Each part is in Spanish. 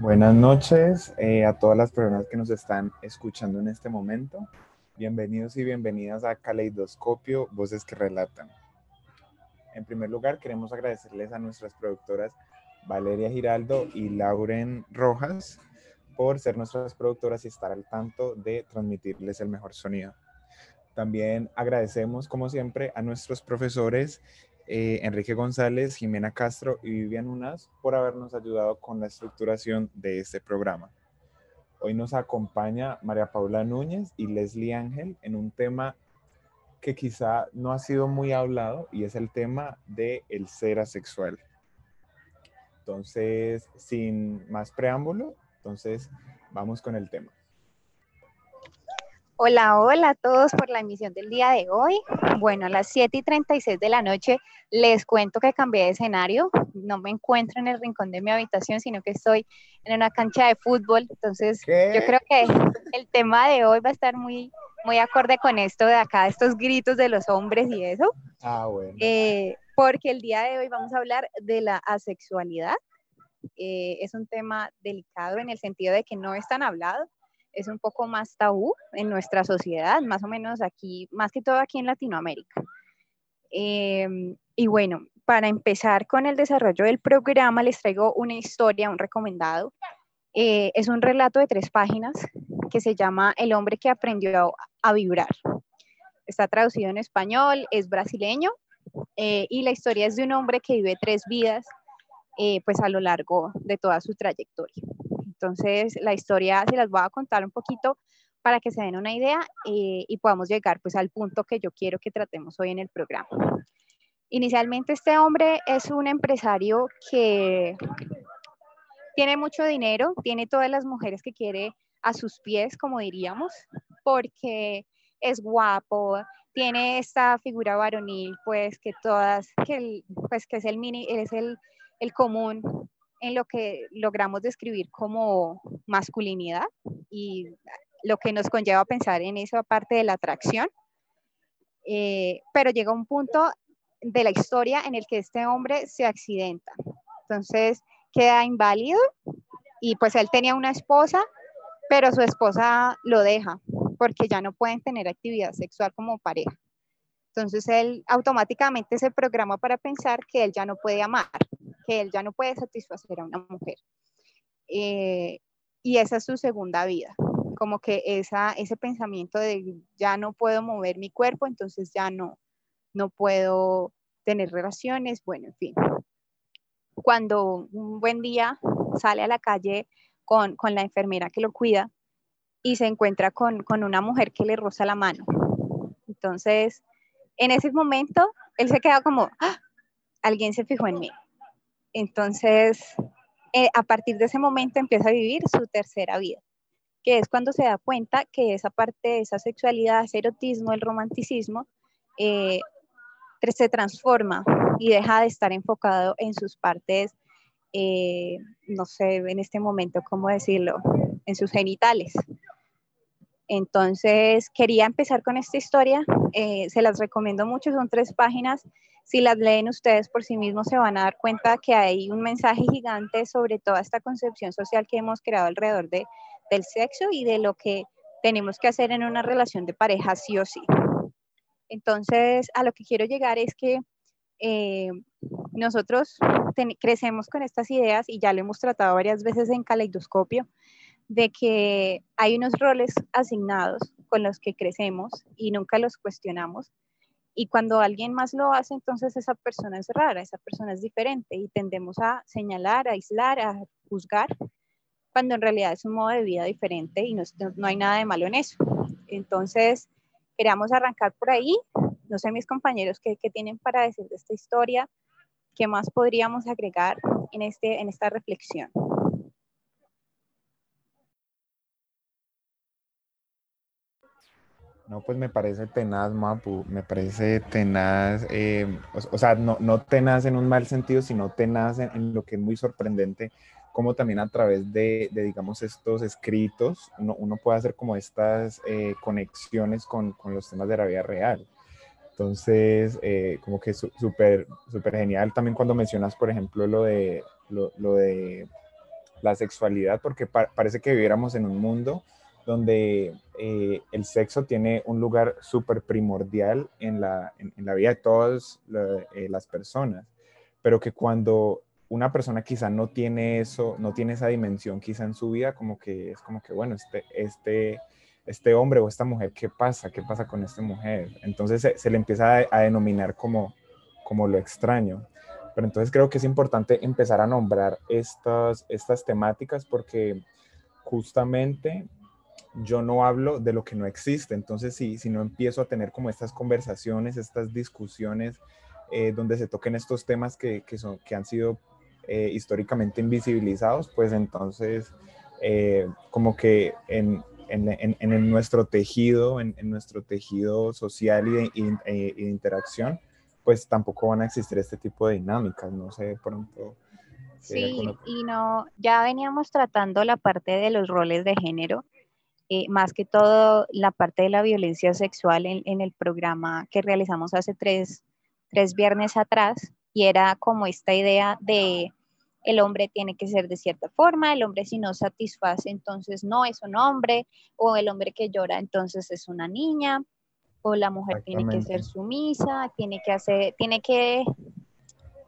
Buenas noches eh, a todas las personas que nos están escuchando en este momento. Bienvenidos y bienvenidas a Caleidoscopio, Voces que Relatan. En primer lugar, queremos agradecerles a nuestras productoras Valeria Giraldo y Lauren Rojas por ser nuestras productoras y estar al tanto de transmitirles el mejor sonido. También agradecemos, como siempre, a nuestros profesores eh, Enrique González, Jimena Castro y Vivian Unas por habernos ayudado con la estructuración de este programa. Hoy nos acompaña María Paula Núñez y Leslie Ángel en un tema que quizá no ha sido muy hablado y es el tema de el ser asexual. Entonces, sin más preámbulo, entonces vamos con el tema. Hola, hola a todos por la emisión del día de hoy. Bueno, a las 7 y 36 de la noche les cuento que cambié de escenario. No me encuentro en el rincón de mi habitación, sino que estoy en una cancha de fútbol. Entonces, yo creo que el tema de hoy va a estar muy, muy acorde con esto de acá, estos gritos de los hombres y eso. Ah, bueno. Eh, porque el día de hoy vamos a hablar de la asexualidad. Eh, es un tema delicado en el sentido de que no es tan hablado es un poco más tabú en nuestra sociedad, más o menos aquí, más que todo aquí en Latinoamérica. Em, y bueno, para empezar con el desarrollo del programa, les traigo una historia, un recomendado. Eh, es un relato de tres páginas que se llama El hombre que aprendió a, vibrar. Está traducido en español, es brasileño eh, y la historia es de un hombre que vive tres vidas eh, pues a lo largo de toda su trayectoria. Entonces, la historia se las voy a contar un poquito para que se den una idea eh, y podamos llegar pues al punto que yo quiero que tratemos hoy en el programa. Inicialmente este hombre es un empresario que tiene mucho dinero, tiene todas las mujeres que quiere a sus pies, como diríamos, porque es guapo, tiene esta figura varonil, pues que todas, que pues que es el mini, es el, el común en lo que logramos describir como masculinidad y lo que nos conlleva a pensar en esa parte de la atracción. Eh, pero llega un punto de la historia en el que este hombre se accidenta. Entonces queda inválido y pues él tenía una esposa, pero su esposa lo deja porque ya no pueden tener actividad sexual como pareja. Entonces él automáticamente se programa para pensar que él ya no puede amar, que él ya no puede satisfacer a una mujer. Eh, y esa es su segunda vida, como que esa, ese pensamiento de ya no puedo mover mi cuerpo, entonces ya no, no puedo tener relaciones, bueno, en fin. Cuando un buen día sale a la calle con, con la enfermera que lo cuida y se encuentra con, con una mujer que le roza la mano. Entonces, en ese momento, él se queda como, ¡Ah! alguien se fijó en mí. Entonces, eh, a partir de ese momento empieza a vivir su tercera vida, que es cuando se da cuenta que esa parte esa sexualidad, ese erotismo, el romanticismo, eh, se transforma y deja de estar enfocado en sus partes, eh, no sé en este momento cómo decirlo, en sus genitales. Entonces, quería empezar con esta historia, se las recomiendo mucho, son tres páginas si las leen ustedes por sí mismos se van a dar cuenta que hay un mensaje gigante sobre toda esta concepción social que hemos creado alrededor de, del sexo y de lo que tenemos que hacer en una relación de pareja sí o sí. Entonces, a lo que quiero llegar es que eh, nosotros crecemos con estas ideas y ya lo hemos tratado varias veces en caleidoscopio, de que hay unos roles asignados con los que crecemos y nunca los cuestionamos y cuando alguien más lo hace, entonces esa persona es rara, esa persona es diferente y tendemos a señalar, a aislar, a juzgar, cuando en realidad es un modo de vida diferente y no, no hay nada de malo en eso. Entonces, queríamos arrancar por ahí. No sé, mis compañeros, ¿qué, qué tienen para decir de esta historia? ¿Qué más podríamos agregar en, este, en esta reflexión? No, pues me parece tenaz, Mapu, me parece tenaz, eh, o, sea, no, no, tenaz en un mal sentido, sino tenaz en, lo que es muy sorprendente, como también a través de, digamos, estos escritos, uno, uno, puede hacer como estas eh, conexiones con, con, los temas de la vida real. Entonces, eh, como que súper, súper genial también cuando mencionas, por ejemplo, lo de, lo, lo de la sexualidad, porque parece que viviéramos en un mundo donde eh, el sexo tiene un lugar súper primordial en la, en, la, vida de todas eh, las personas, pero que cuando una persona quizá no tiene eso, no tiene esa dimensión quizá en su vida, como que es como que, bueno, este, este, este hombre o esta mujer, ¿qué pasa? ¿Qué pasa con esta mujer? Entonces se, le empieza a, a, denominar como, como lo extraño. Pero entonces creo que es importante empezar a nombrar estas, estas temáticas porque justamente yo no hablo de lo que no existe. Entonces, si, si no empiezo a tener como estas conversaciones, estas discusiones eh, donde se toquen estos temas que, que, son, que han sido eh, históricamente invisibilizados, pues entonces eh, como que en, en, en, nuestro tejido, en, nuestro tejido social y de, interacción, pues tampoco van a existir este tipo de dinámicas, no sé, pronto. Sí, y no, ya veníamos tratando la parte de los roles de género, eh, más que todo la parte de la violencia sexual en, en el programa que realizamos hace tres, tres viernes atrás, y era como esta idea de el hombre tiene que ser de cierta forma, el hombre si no satisface entonces no es un hombre, o el hombre que llora entonces es una niña, o la mujer tiene que ser sumisa, tiene que hacer, tiene que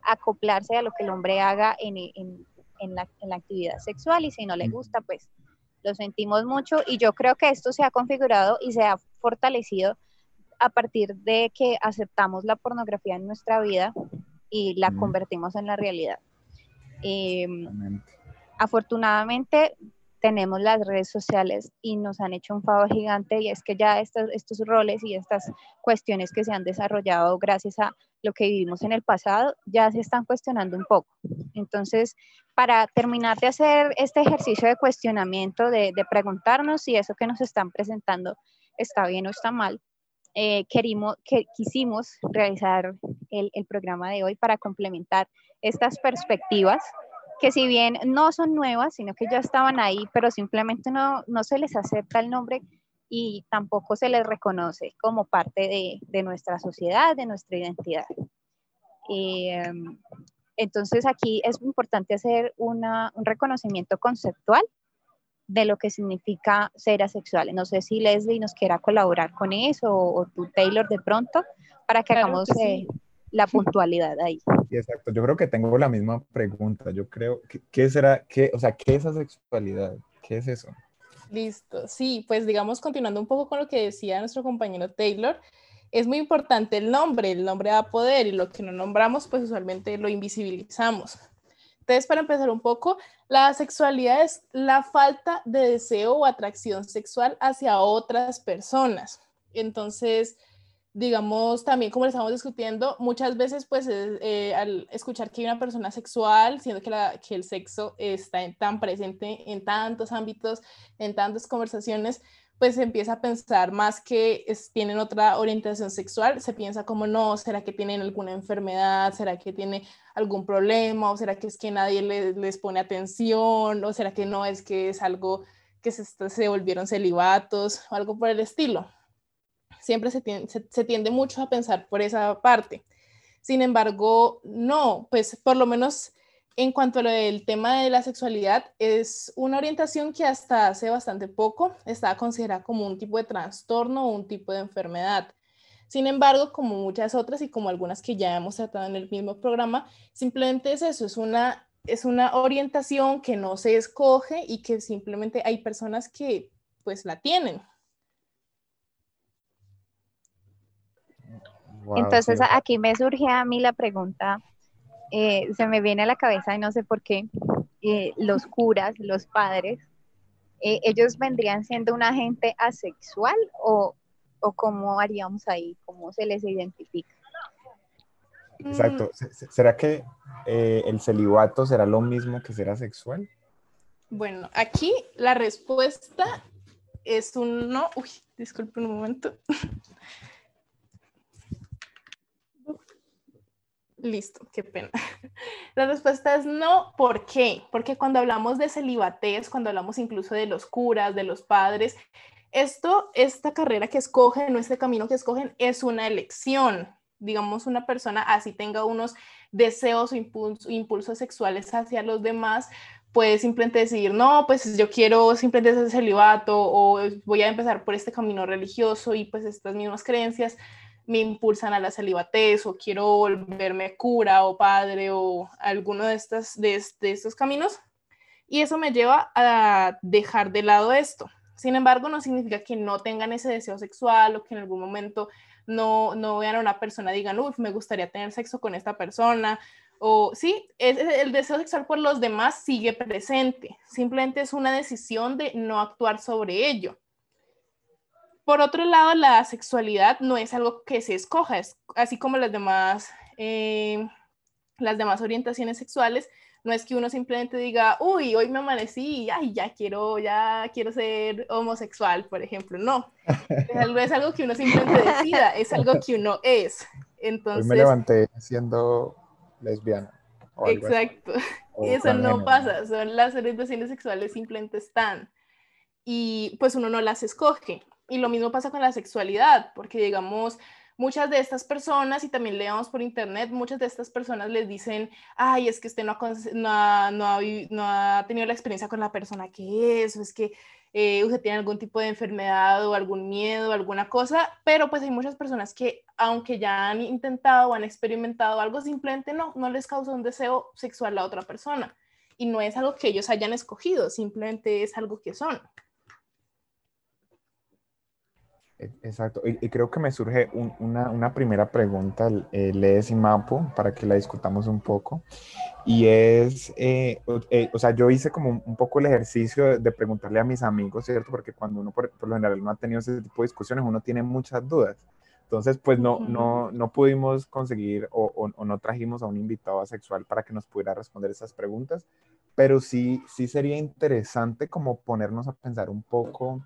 acoplarse a lo que el hombre haga en, en, la, en la actividad sexual y si no le gusta, pues lo sentimos mucho y yo creo que esto se ha configurado y se ha fortalecido a partir de que aceptamos la pornografía en nuestra vida y la convertimos en la realidad. Em, afortunadamente tenemos las redes sociales y nos han hecho un favor gigante y es que ya estos, estos roles y estas cuestiones que se han desarrollado gracias a lo que vivimos en el pasado ya se están cuestionando un poco. Entonces, para terminar de hacer este ejercicio de cuestionamiento, de, preguntarnos si eso que nos están presentando está bien o está mal, eh, querimos, que, quisimos realizar el, el programa de hoy para complementar estas perspectivas que si bien no son nuevas, sino que ya estaban ahí, pero simplemente no, no se les acepta el nombre y tampoco se les reconoce como parte de, de nuestra sociedad, de nuestra identidad. Em, entonces aquí es importante hacer una, un reconocimiento conceptual de lo que significa ser asexual. No sé si Leslie nos quiera colaborar con eso o, tú, Taylor, de pronto, para que hagamos eh, la puntualidad ahí. Exacto, yo creo que tengo la misma pregunta. Yo creo, ¿qué, será, qué, o sea, qué es asexualidad? ¿Qué es eso? Listo, sí, pues digamos, continuando un poco con lo que decía nuestro compañero Taylor, es muy importante el nombre, el nombre da poder y lo que no nombramos, pues usualmente lo invisibilizamos. Entonces, para empezar un poco, la sexualidad es la falta de deseo o atracción sexual hacia otras personas. Entonces, digamos, también como lo estamos discutiendo, muchas veces pues eh, al escuchar que hay una persona sexual, siendo que, el sexo está tan presente en tantos ámbitos, en tantas conversaciones, pues se empieza a pensar más que tienen otra orientación sexual, se piensa como no, ¿será que tienen alguna enfermedad? ¿Será que tiene algún problema? ¿O será que es que nadie les, pone atención? ¿O será que no es que es algo que se, se volvieron celibatos o algo por el estilo? Siempre se tiende, mucho a pensar por esa parte. Sin embargo, no, pues por lo menos en cuanto al tema de la sexualidad, es una orientación que hasta hace bastante poco estaba considerada como un tipo de trastorno o un tipo de enfermedad. Sin embargo, como muchas otras y como algunas que ya hemos tratado en el mismo programa, simplemente es eso, es una, es una orientación que no se escoge y que simplemente hay personas que pues la tienen. Entonces aquí me surge a mí la pregunta, eh, se me viene a la cabeza y no sé por qué, eh, los curas, los padres, eh, ¿ellos vendrían siendo una gente asexual o, o cómo haríamos ahí? ¿Cómo se les identifica? Exacto. Mm. ¿Será que el celibato será lo mismo que ser asexual? Bueno, aquí la respuesta es un no. Uy, disculpe un momento. Listo, qué pena. La respuesta es no. ¿Por qué? Porque cuando hablamos de celibatez, cuando hablamos incluso de los curas, de los padres, esto, esta carrera que escogen o este camino que escogen es una elección. Digamos, una persona así tenga unos deseos o impulsos sexuales hacia los demás, puede simplemente decidir, no, pues yo quiero simplemente ser celibato o voy a empezar por este camino religioso y pues estas mismas creencias me impulsan a la celibatez o quiero volverme cura o padre o alguno de, estas, de, estos caminos. Y eso me lleva a dejar de lado esto. Sin embargo, no significa que no tengan ese deseo sexual o que en algún momento no, no vean a una persona y digan, uff, me gustaría tener sexo con esta persona o sí, el deseo sexual por los demás sigue presente, simplemente es una decisión de no actuar sobre ello. Por otro lado, la sexualidad no es algo que se escoja, es así como las demás, eh, las demás orientaciones sexuales, no es que uno simplemente diga, uy, hoy me amanecí y ay, ya quiero, ya quiero ser homosexual, por ejemplo. No, es algo, es algo que uno simplemente decida, es algo que uno es. Entonces, hoy me levanté siendo lesbiana. Exacto. Eso no pasa, son las orientaciones sexuales simplemente están. Y pues uno no las escoge. Y lo mismo pasa con la sexualidad, porque digamos, muchas de estas personas, y también leamos por internet, muchas de estas personas les dicen, ay, es que usted no ha, no ha, no ha tenido la experiencia con la persona que es, o es que eh, usted tiene algún tipo de enfermedad o algún miedo, alguna cosa, pero pues hay muchas personas que aunque ya han intentado o han experimentado algo, simplemente no, no les causa un deseo sexual a otra persona. Y no es algo que ellos hayan escogido, simplemente es algo que son. E, exacto, y, creo que me surge una, una, primera pregunta, eh, Lees y Mapo, para que la discutamos un poco, y es, eh, eh, o sea, yo hice como un, poco el ejercicio de, preguntarle a mis amigos, ¿cierto? Porque cuando uno por, lo general no ha tenido ese tipo de discusiones, uno tiene muchas dudas. Entonces, pues no, no, no pudimos conseguir o, o, no trajimos a un invitado asexual para que nos pudiera responder esas preguntas, pero sí, sí sería interesante como ponernos a pensar un poco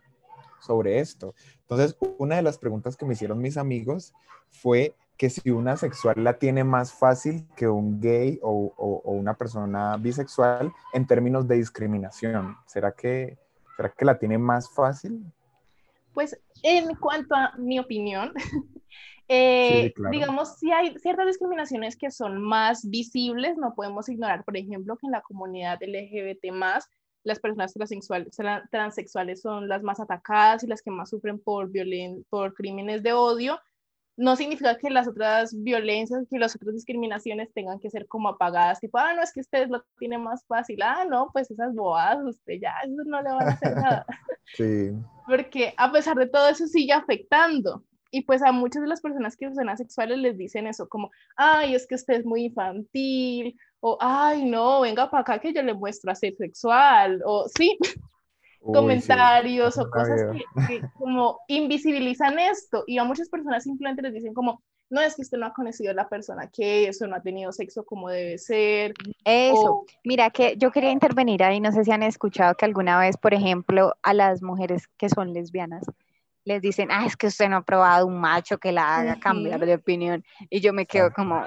sobre esto. Entonces, una de las preguntas que me hicieron mis amigos fue que si una sexual la tiene más fácil que un gay o, o, una persona bisexual en términos de discriminación. ¿Será que, ¿Será que la tiene más fácil? Pues en cuanto a mi opinión, eh, digamos, si hay ciertas discriminaciones que son más visibles, no podemos ignorar, por ejemplo, que en la comunidad LGBT más las personas transexuales, transexuales son las más atacadas y las que más sufren por, por crímenes de odio, no significa que las otras violencias, que las otras discriminaciones tengan que ser como apagadas, tipo, ah, no, es que ustedes lo tienen más fácil, ah, no, pues esas bobadas, usted ya, eso no le van a hacer nada. Sí. Porque a pesar de todo eso sigue afectando. Y pues a muchas de las personas que son asexuales les dicen eso, como, ay, es que usted es muy infantil, o ay, no, venga para acá que yo le muestro a ser sexual, o sí, comentarios o cosas que, como invisibilizan esto. Y a muchas personas simplemente les dicen como, no es que usted no ha conocido a la persona que es o no ha tenido sexo como debe ser. Eso, mira que yo quería intervenir ahí, no sé si han escuchado que alguna vez, por ejemplo, a las mujeres que son lesbianas, les dicen, ah, es que usted no ha probado un macho que la haga cambiar de opinión. Y yo me quedo como,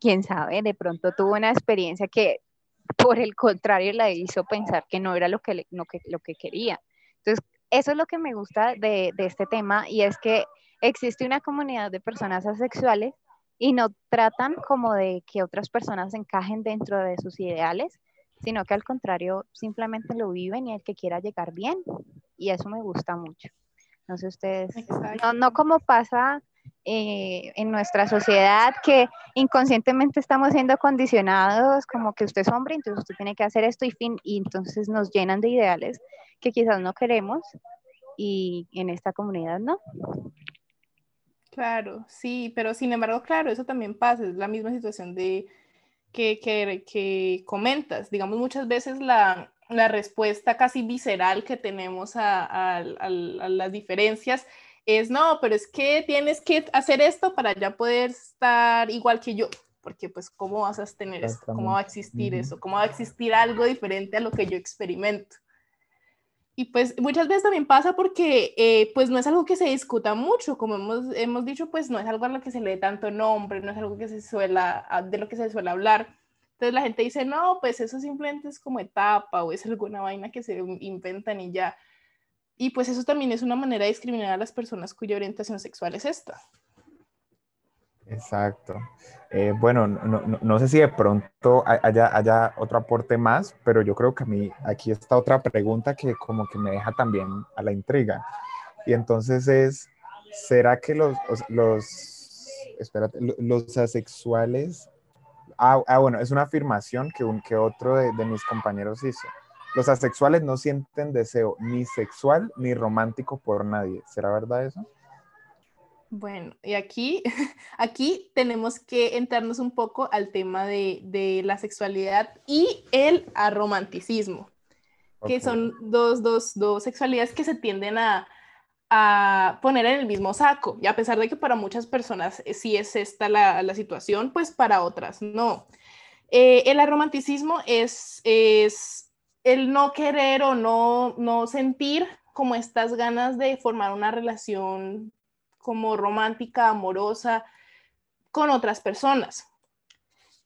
quién sabe, de pronto tuvo una experiencia que por el contrario la hizo pensar que no era lo que, lo que, lo que quería. Entonces, eso es lo que me gusta de, de este tema y es que existe una comunidad de personas asexuales y no tratan como de que otras personas encajen dentro de sus ideales, sino que al contrario simplemente lo viven y el que quiera llegar bien. Y eso me gusta mucho. No sé ustedes, no, no como pasa eh, en nuestra sociedad que inconscientemente estamos siendo condicionados como que usted es hombre, entonces usted tiene que hacer esto y fin, y entonces nos llenan de ideales que quizás no queremos y en esta comunidad no. Claro, sí, pero sin embargo, claro, eso también pasa, es la misma situación de que, que, que comentas. Digamos, muchas veces la, la respuesta casi visceral que tenemos a, a, las diferencias es, no, pero es que tienes que hacer esto para ya poder estar igual que yo, porque pues, ¿cómo vas a tener eso? ¿Cómo va a existir eso? ¿Cómo va a existir algo diferente a lo que yo experimento? Y pues muchas veces también pasa porque eh, pues no es algo que se discuta mucho, como hemos, hemos dicho, pues no es algo a lo que se le dé tanto nombre, no es algo que se suela, de lo que se suele hablar entonces la gente dice, no, pues eso simplemente es como etapa o es alguna vaina que se inventan y ya. Y pues eso también es una manera de discriminar a las personas cuya orientación sexual es esta. Exacto. Eh, bueno, no, sé si de pronto haya, haya otro aporte más, pero yo creo que a mí aquí está otra pregunta que como que me deja también a la intriga. Y entonces es, ¿será que los, los, los asexuales, ah, ah, bueno, es una afirmación que, un, que otro de mis compañeros hizo. Los asexuales no sienten deseo ni sexual ni romántico por nadie. ¿Será verdad eso? Bueno, y aquí, aquí tenemos que entrarnos un poco al tema de, la sexualidad y el aromanticismo, que son dos, dos, dos, sexualidades que se tienden a, poner en el mismo saco. Y a pesar de que para muchas personas eh, sí es esta la, situación, pues para otras no. Eh, el aromanticismo es, es el no querer o no, no sentir como estas ganas de formar una relación como romántica, amorosa con otras personas.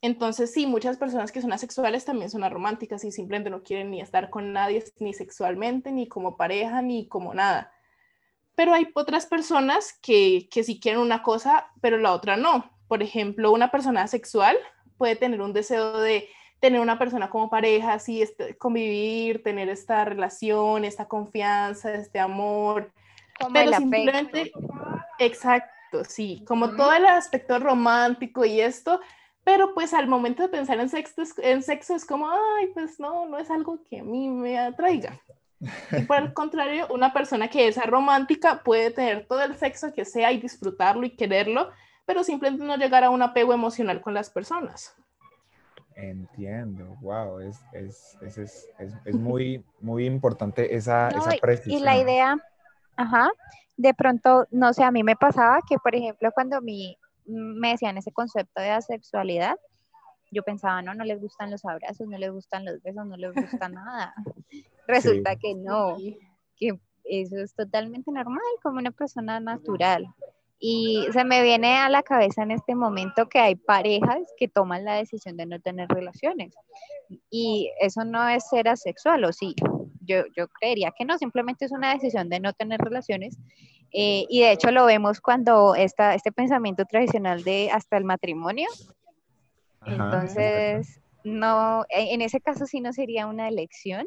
Entonces, sí, muchas personas que son asexuales también son arománticas y simplemente no quieren ni estar con nadie, ni sexualmente, ni como pareja, ni como nada. Pero hay otras personas que, que sí quieren una cosa, pero la otra no. Por ejemplo, una persona asexual puede tener un deseo de tener una persona como pareja, así, este, convivir, tener esta relación, esta confianza, este amor, pero simplemente, exacto, sí, como todo el aspecto romántico y esto, pero pues al momento de pensar en sexo, en sexo es como, ay, pues no, no es algo que a mí me atraiga. Y por el contrario, una persona que es romántica puede tener todo el sexo que sea y disfrutarlo y quererlo, pero simplemente no llegar a un apego emocional con las personas. Entiendo, wow, es, es, es, es muy, muy importante esa, esa precisión. Y la idea, Ajá. De pronto, no sé, a mí me pasaba que, por ejemplo, cuando mi, me decían ese concepto de asexualidad, yo pensaba, no, no les gustan los abrazos, no les gustan los besos, no les gusta nada. Resulta que no, que eso es totalmente normal, como una persona natural. Y se me viene a la cabeza en este momento que hay parejas que toman la decisión de no tener relaciones. Y eso no es ser asexual, ¿o sí? Yo, yo creería que no, simplemente es una decisión de no tener relaciones. Eh, y de hecho lo vemos cuando está este pensamiento tradicional de hasta el matrimonio. Entonces, no, en ese caso sí no sería una elección,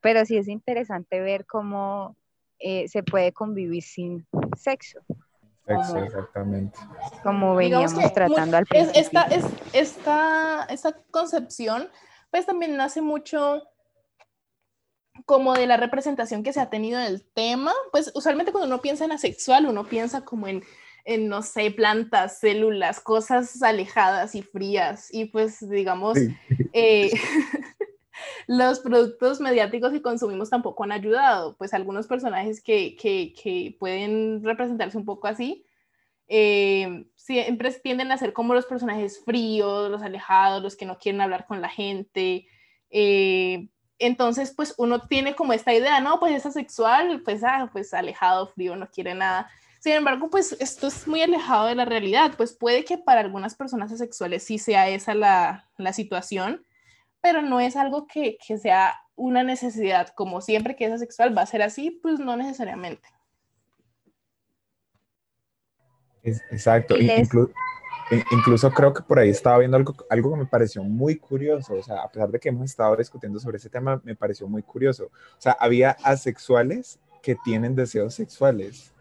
pero sí es interesante ver cómo eh, se puede convivir sin sexo. Exactamente. Como veníamos tratando al principio. Esta, es, esta, esta concepción, pues también nace mucho como de la representación que se ha tenido en el tema, pues usualmente cuando uno piensa en asexual, uno piensa como en, en no sé, plantas, células, cosas alejadas y frías, y pues digamos, eh, los productos mediáticos que consumimos tampoco han ayudado, pues algunos personajes que, que, pueden representarse un poco así, eh, siempre tienden a ser como los personajes fríos, los alejados, los que no quieren hablar con la gente, eh, entonces, pues uno tiene como esta idea, no, pues es asexual, pues, ah, pues alejado, frío, no quiere nada. Sin embargo, pues esto es muy alejado de la realidad, pues puede que para algunas personas asexuales sí sea esa la, la situación, pero no es algo que, que, sea una necesidad, como siempre que es asexual va a ser así, pues no necesariamente. exacto, Incluso creo que por ahí estaba viendo algo, algo que me pareció muy curioso, o sea, a pesar de que hemos estado discutiendo sobre ese tema, me pareció muy curioso. O sea, había asexuales que tienen deseos sexuales.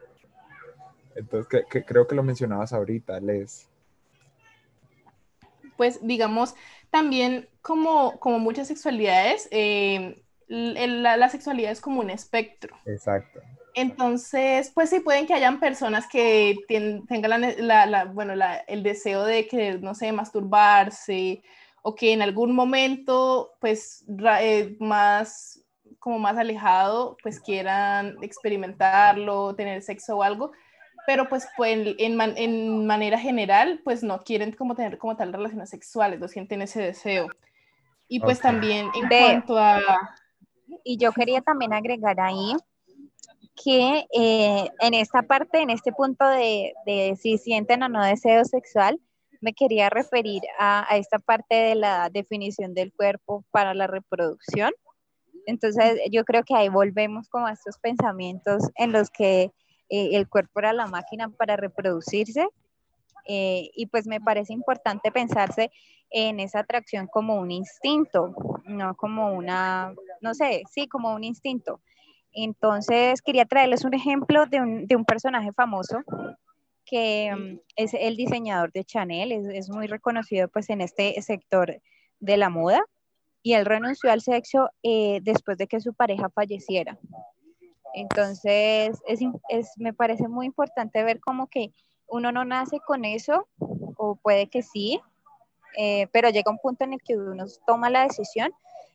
Entonces, que, creo que lo mencionabas ahorita, Les. Pues digamos, también como, como muchas sexualidades, eh, la, la, sexualidad es como un espectro. Exacto. Entonces, pues sí, pueden que hayan personas que tengan la, bueno, el deseo de que, no sé, masturbarse o que en algún momento, pues, eh, más, como más alejado, pues quieran experimentarlo, tener sexo o algo, pero pues, pues en, en, manera general, pues no quieren como tener como tal relaciones sexuales, no sienten ese deseo. Y pues también en cuanto a... Y yo quería también agregar ahí que eh, en esta parte, en este punto de, si sienten o no deseo sexual, me quería referir a, esta parte de la definición del cuerpo para la reproducción. Entonces, yo creo que ahí volvemos como a estos pensamientos en los que eh, el cuerpo era la máquina para reproducirse. Eh, y pues me parece importante pensarse en esa atracción como un instinto, no como una, no sé, sí, como un instinto. Entonces, quería traerles un ejemplo de un, de un personaje famoso que mm, es el diseñador de Chanel, es, muy reconocido pues en este sector de la moda y él renunció al sexo eh, después de que su pareja falleciera. Entonces, es, es, me parece muy importante ver como que uno no nace con eso, o puede que sí, eh, pero llega un punto en el que uno toma la decisión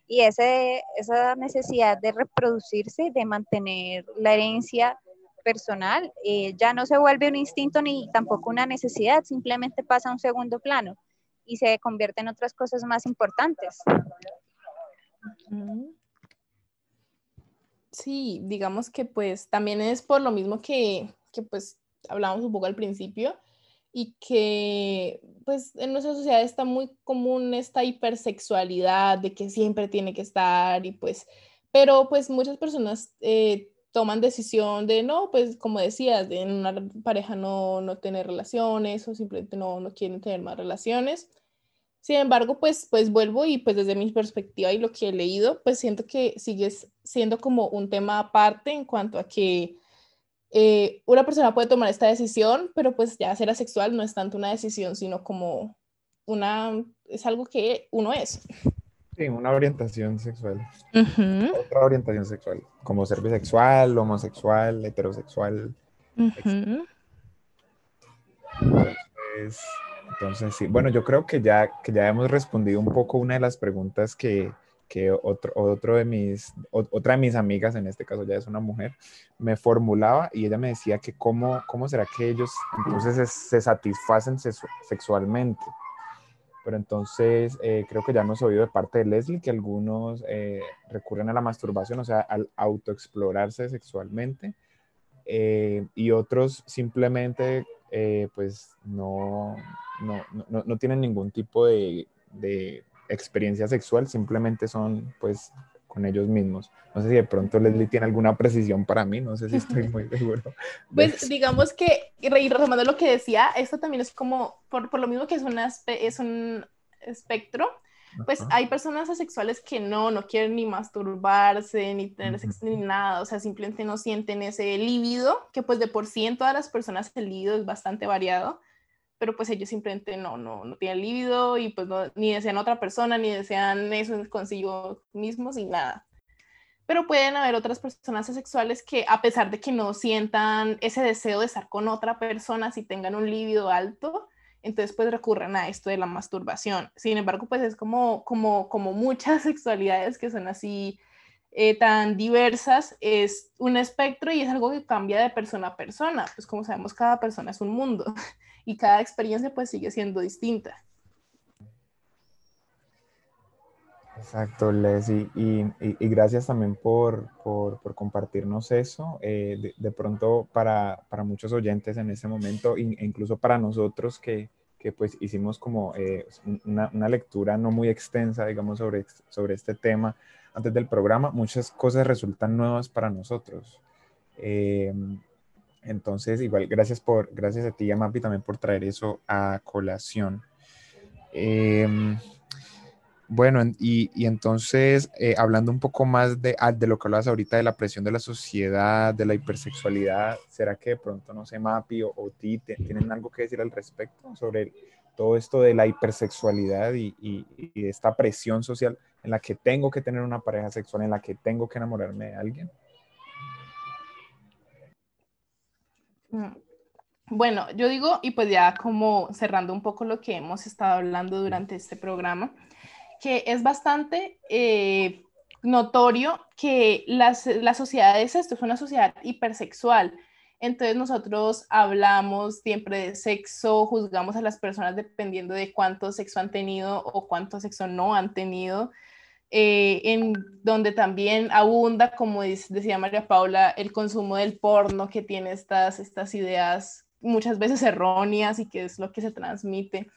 y ese, esa necesidad de reproducirse, de mantener la herencia personal, eh, ya no se vuelve un instinto ni tampoco una necesidad, simplemente pasa a un segundo plano y se convierte en otras cosas más importantes. Sí, digamos que pues también es por lo mismo que, que pues hablábamos un poco al principio y que pues en nuestra sociedad está muy común esta hipersexualidad de que siempre tiene que estar y pues, pero pues muchas personas eh, toman decisión de no, pues como decías, de en una pareja no, no tener relaciones o simplemente no, no quieren tener más relaciones. Sin embargo, pues, pues vuelvo y pues desde mi perspectiva y lo que he leído, pues siento que sigue siendo como un tema aparte en cuanto a que eh, una persona puede tomar esta decisión, pero pues ya ser asexual no es tanto una decisión, sino como una, es algo que uno es. Sí, una orientación sexual. Otra orientación sexual, como ser bisexual, homosexual, heterosexual. entonces, entonces, sí, bueno, yo creo que ya, que ya hemos respondido un poco una de las preguntas que, que otro, otro de mis, otra de mis amigas, en este caso ya es una mujer, me formulaba y ella me decía que cómo, cómo será que ellos entonces se, satisfacen sexualmente. Pero entonces eh, creo que ya hemos oído de parte de Leslie que algunos eh, recurren a la masturbación, o sea, al autoexplorarse sexualmente, eh, y otros simplemente pues no no, no, no, tienen ningún tipo de, de experiencia sexual, simplemente son pues con ellos mismos. No sé si de pronto Leslie tiene alguna precisión para mí, no sé si estoy muy seguro. Pues digamos que, y retomando lo que decía, esto también es como, por, por lo mismo que es, una, es un espectro, pues hay personas asexuales que no, no quieren ni masturbarse, ni tener sexo, ni nada, o sea, simplemente no sienten ese líbido, que pues de por sí en todas las personas el líbido es bastante variado, pero pues ellos simplemente no, no, no tienen líbido y pues ni desean otra persona, ni desean eso consigo mismos y nada. Pero pueden haber otras personas asexuales que a pesar de que no sientan ese deseo de estar con otra persona, si tengan un líbido alto, entonces pues recurren a esto de la masturbación. Sin embargo, pues es como, como, como muchas sexualidades que son así eh, tan diversas, es un espectro y es algo que cambia de persona a persona. Pues como sabemos, cada persona es un mundo. y cada experiencia pues sigue siendo distinta. Exacto, Leslie, y, y, gracias también por, compartirnos eso. Eh, de, pronto para, para, muchos oyentes en este momento, e incluso para nosotros que, pues hicimos como eh, una, lectura no muy extensa, digamos, sobre, sobre este tema antes del programa, muchas cosas resultan nuevas para nosotros. Eh, entonces, igual, gracias, por, gracias a ti, Amapi, también por traer eso a colación. Bueno, y, entonces, eh, hablando un poco más de, ah, de lo que hablabas ahorita de la presión de la sociedad, de la hipersexualidad, ¿será que de pronto, no sé, Mapi o, o ti tienen algo que decir al respecto sobre todo esto de la hipersexualidad y, y, y esta presión social en la que tengo que tener una pareja sexual, en la que tengo que enamorarme de alguien? Mm. Bueno, yo digo, y pues ya como cerrando un poco lo que hemos estado hablando durante este programa, que es bastante eh, notorio que las, la sociedad es esto, es una sociedad hipersexual. Entonces nosotros hablamos siempre de sexo, juzgamos a las personas dependiendo de cuánto sexo han tenido o cuánto sexo no han tenido. Eh, en donde también abunda, como decía María Paula, el consumo del porno que tiene estas, estas ideas muchas veces erróneas y que es lo que se transmite.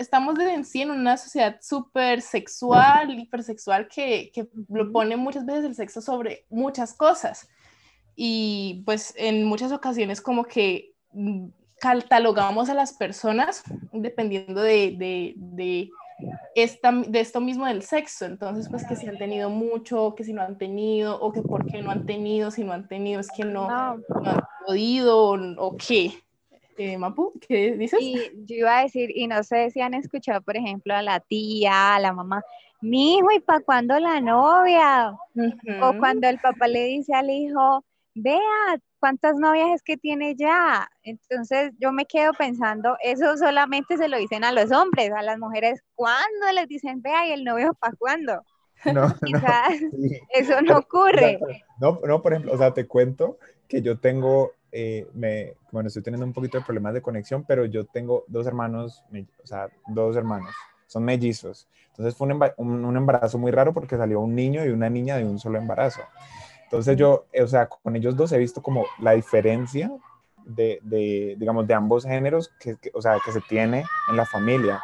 Estamos en sí en una sociedad súper sexual, hipersexual, que, que lo pone muchas veces el sexo sobre muchas cosas. Y pues en muchas ocasiones como que mm, catalogamos a las personas dependiendo de, de, de, esta, de esto mismo del sexo. Entonces, pues que si han tenido mucho, que si no han tenido, o que por qué no han tenido, si no han tenido, es que no, no. han podido, o, o qué. Eh, Mapu, ¿qué dices? Y yo iba a decir, y no sé si han escuchado, por ejemplo, a la tía, a la mamá, mi hijo, ¿y para cuándo la novia? O cuando el papá le dice al hijo, vea, ¿cuántas novias es que tiene ya? Entonces yo me quedo pensando, eso solamente se lo dicen a los hombres, a las mujeres, ¿cuándo les dicen, vea, y el novio para cuándo? No, no eso no ocurre. No, no, por ejemplo, o sea, te cuento que yo tengo, eh, me, bueno, estoy teniendo un poquito de problemas de conexión, pero yo tengo dos hermanos, o sea, dos hermanos, son mellizos. Entonces fue un, un embarazo muy raro porque salió un niño y una niña de un solo embarazo. Entonces yo, o sea, con ellos dos he visto como la diferencia de, de digamos, de ambos géneros que, o sea, que se tiene en la familia.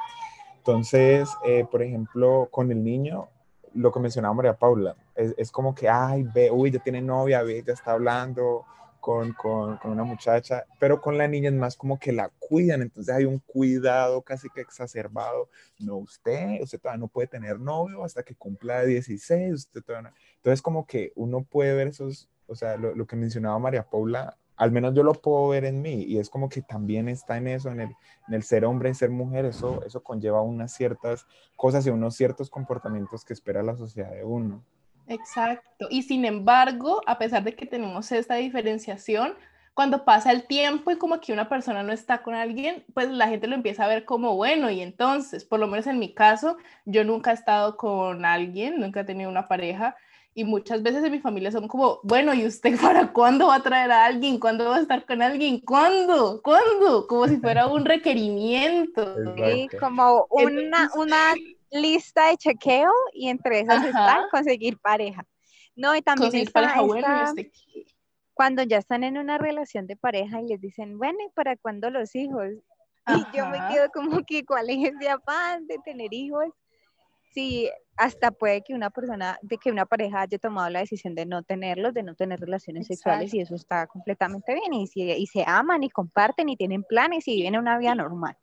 Entonces, eh, por ejemplo, con el niño, lo que mencionaba María Paula, es, es, como que, ay, ve, uy, ya tiene novia, ve, ya está hablando con, con, con, una muchacha, pero con la niña es más como que la cuidan, entonces hay un cuidado casi que exacerbado. No, usted, usted todavía no puede tener novio hasta que cumpla 16, usted todavía no entonces, como que uno puede ver esos, o sea, lo, que mencionaba María Paula, al menos yo lo puedo ver en mí y es como que también está en eso, en el, en el ser hombre, en ser mujer, eso, eso conlleva unas ciertas cosas y unos ciertos comportamientos que espera la sociedad de uno. Exacto. Y sin embargo, a pesar de que tenemos esta diferenciación, cuando pasa el tiempo y como que una persona no está con alguien, pues la gente lo empieza a ver como bueno y entonces, por lo menos en mi caso, yo nunca he estado con alguien, nunca he tenido una pareja y muchas veces en mi familia son como, bueno, ¿y usted para cuándo va a traer a alguien? ¿Cuándo va a estar con alguien? ¿Cuándo? ¿Cuándo? Como si fuera un requerimiento. Sí, como una, una lista de chequeo y entre esas está conseguir pareja. No, y también está, pareja cuando ya están en una relación de pareja y les dicen, bueno, ¿y para cuándo los hijos? Y yo me quedo como que, ¿cuál es ese afán de tener hijos? Sí, hasta puede que una persona, de que una pareja haya tomado la decisión de no tenerlos, de no tener relaciones sexuales y eso está completamente bien y, y se aman y comparten y tienen planes y viven una vida normal.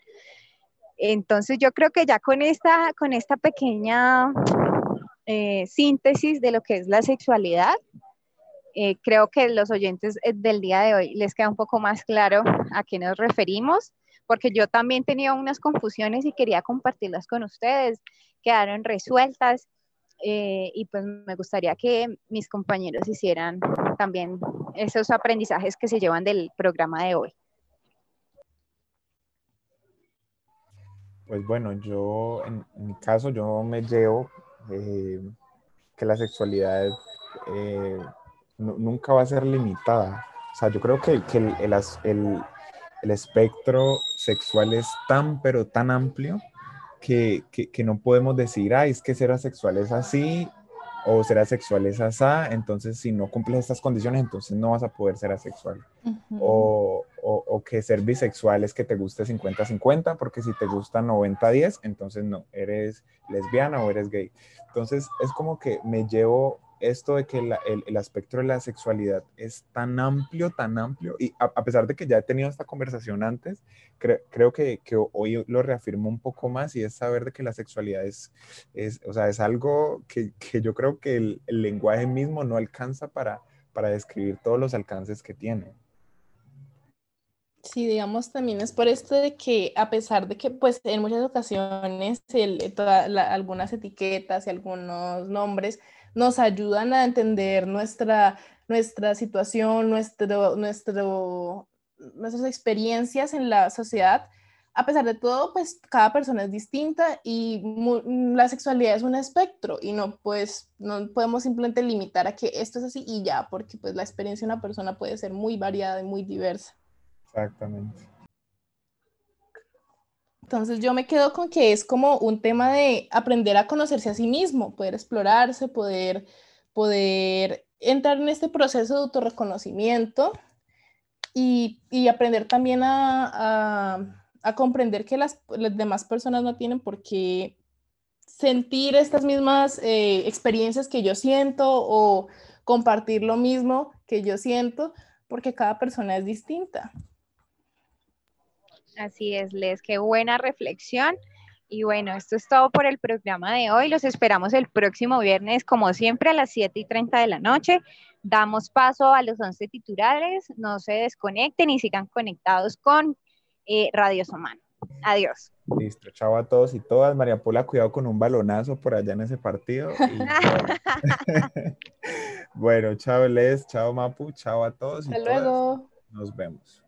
Entonces yo creo que ya con esta, con esta pequeña eh, síntesis de lo que es la sexualidad, eh, creo que los oyentes eh, del día de hoy les queda un poco más claro a qué nos referimos, porque yo también tenía unas confusiones y quería compartirlas con ustedes quedaron resueltas y pues me gustaría que mis compañeros hicieran también esos aprendizajes que se llevan del programa de hoy. Pues bueno, yo en, mi caso yo me llevo eh, que la sexualidad eh, nunca va a ser limitada. O sea, yo creo que, que el, el, el espectro sexual es tan, pero tan amplio que, que, no podemos decir, ay, es que ser asexual es así o ser asexual es así, entonces si no cumples estas condiciones, entonces no vas a poder ser asexual. o, o, o, que ser bisexual es que te guste 50-50, porque si te gusta 90-10, entonces no, eres lesbiana o eres gay. Entonces es como que me llevo esto de que el, el, aspecto de la sexualidad es tan amplio, tan amplio, y a, pesar de que ya he tenido esta conversación antes, creo que, que, hoy lo reafirmo un poco más y es saber de que la sexualidad es, es o sea, es algo que, que yo creo que el, el, lenguaje mismo no alcanza para, para describir todos los alcances que tiene. Sí, digamos, también es por esto de que a pesar de que pues en muchas ocasiones algunas etiquetas y algunos nombres nos ayudan a entender nuestra, nuestra situación, nuestro, nuestro, nuestras experiencias en la sociedad. A pesar de todo, pues cada persona es distinta y la sexualidad es un espectro y no, pues, no podemos simplemente limitar a que esto es así y ya, porque pues la experiencia de una persona puede ser muy variada y muy diversa. Exactamente. Entonces yo me quedo con que es como un tema de aprender a conocerse a sí mismo, poder explorarse, poder, poder entrar en este proceso de autorreconocimiento y, y aprender también a, a, comprender que las, demás personas no tienen por qué sentir estas mismas eh, experiencias que yo siento o compartir lo mismo que yo siento, porque cada persona es distinta. Así es, Les, qué buena reflexión. Y bueno, esto es todo por el programa de hoy. Los esperamos el próximo viernes, como siempre, a las 7 y 30 de la noche. Damos paso a los 11 titulares. No se desconecten y sigan conectados con eh, Radio Somano. Adiós. Listo, chao a todos y todas. María Paula, cuidado con un balonazo por allá en ese partido. bueno. chao Les, chao Mapu, chao a todos. Hasta luego. Nos vemos.